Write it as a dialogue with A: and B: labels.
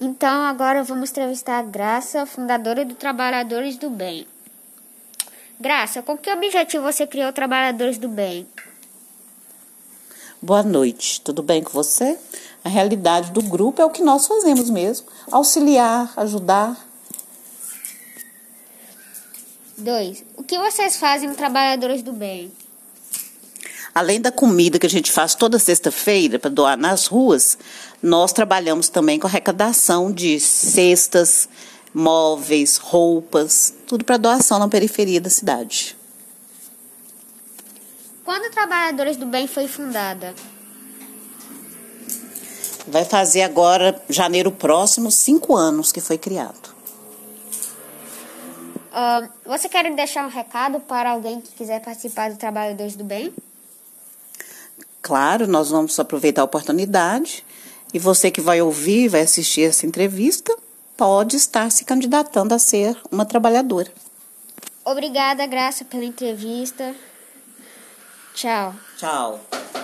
A: Então agora vamos entrevistar a Graça, fundadora do Trabalhadores do Bem. Graça, com que objetivo você criou Trabalhadores do Bem?
B: Boa noite, tudo bem com você? A realidade do grupo é o que nós fazemos mesmo: auxiliar, ajudar.
A: Dois. O que vocês fazem Trabalhadores do Bem?
B: Além da comida que a gente faz toda sexta-feira para doar nas ruas, nós trabalhamos também com arrecadação de cestas, móveis, roupas, tudo para doação na periferia da cidade.
A: Quando Trabalhadores do Bem foi fundada?
B: Vai fazer agora, janeiro próximo, cinco anos que foi criado.
A: Uh, você quer deixar um recado para alguém que quiser participar do Trabalhadores do Bem?
B: Claro, nós vamos aproveitar a oportunidade e você que vai ouvir, vai assistir essa entrevista, pode estar se candidatando a ser uma trabalhadora.
A: Obrigada, Graça, pela entrevista. Tchau.
B: Tchau.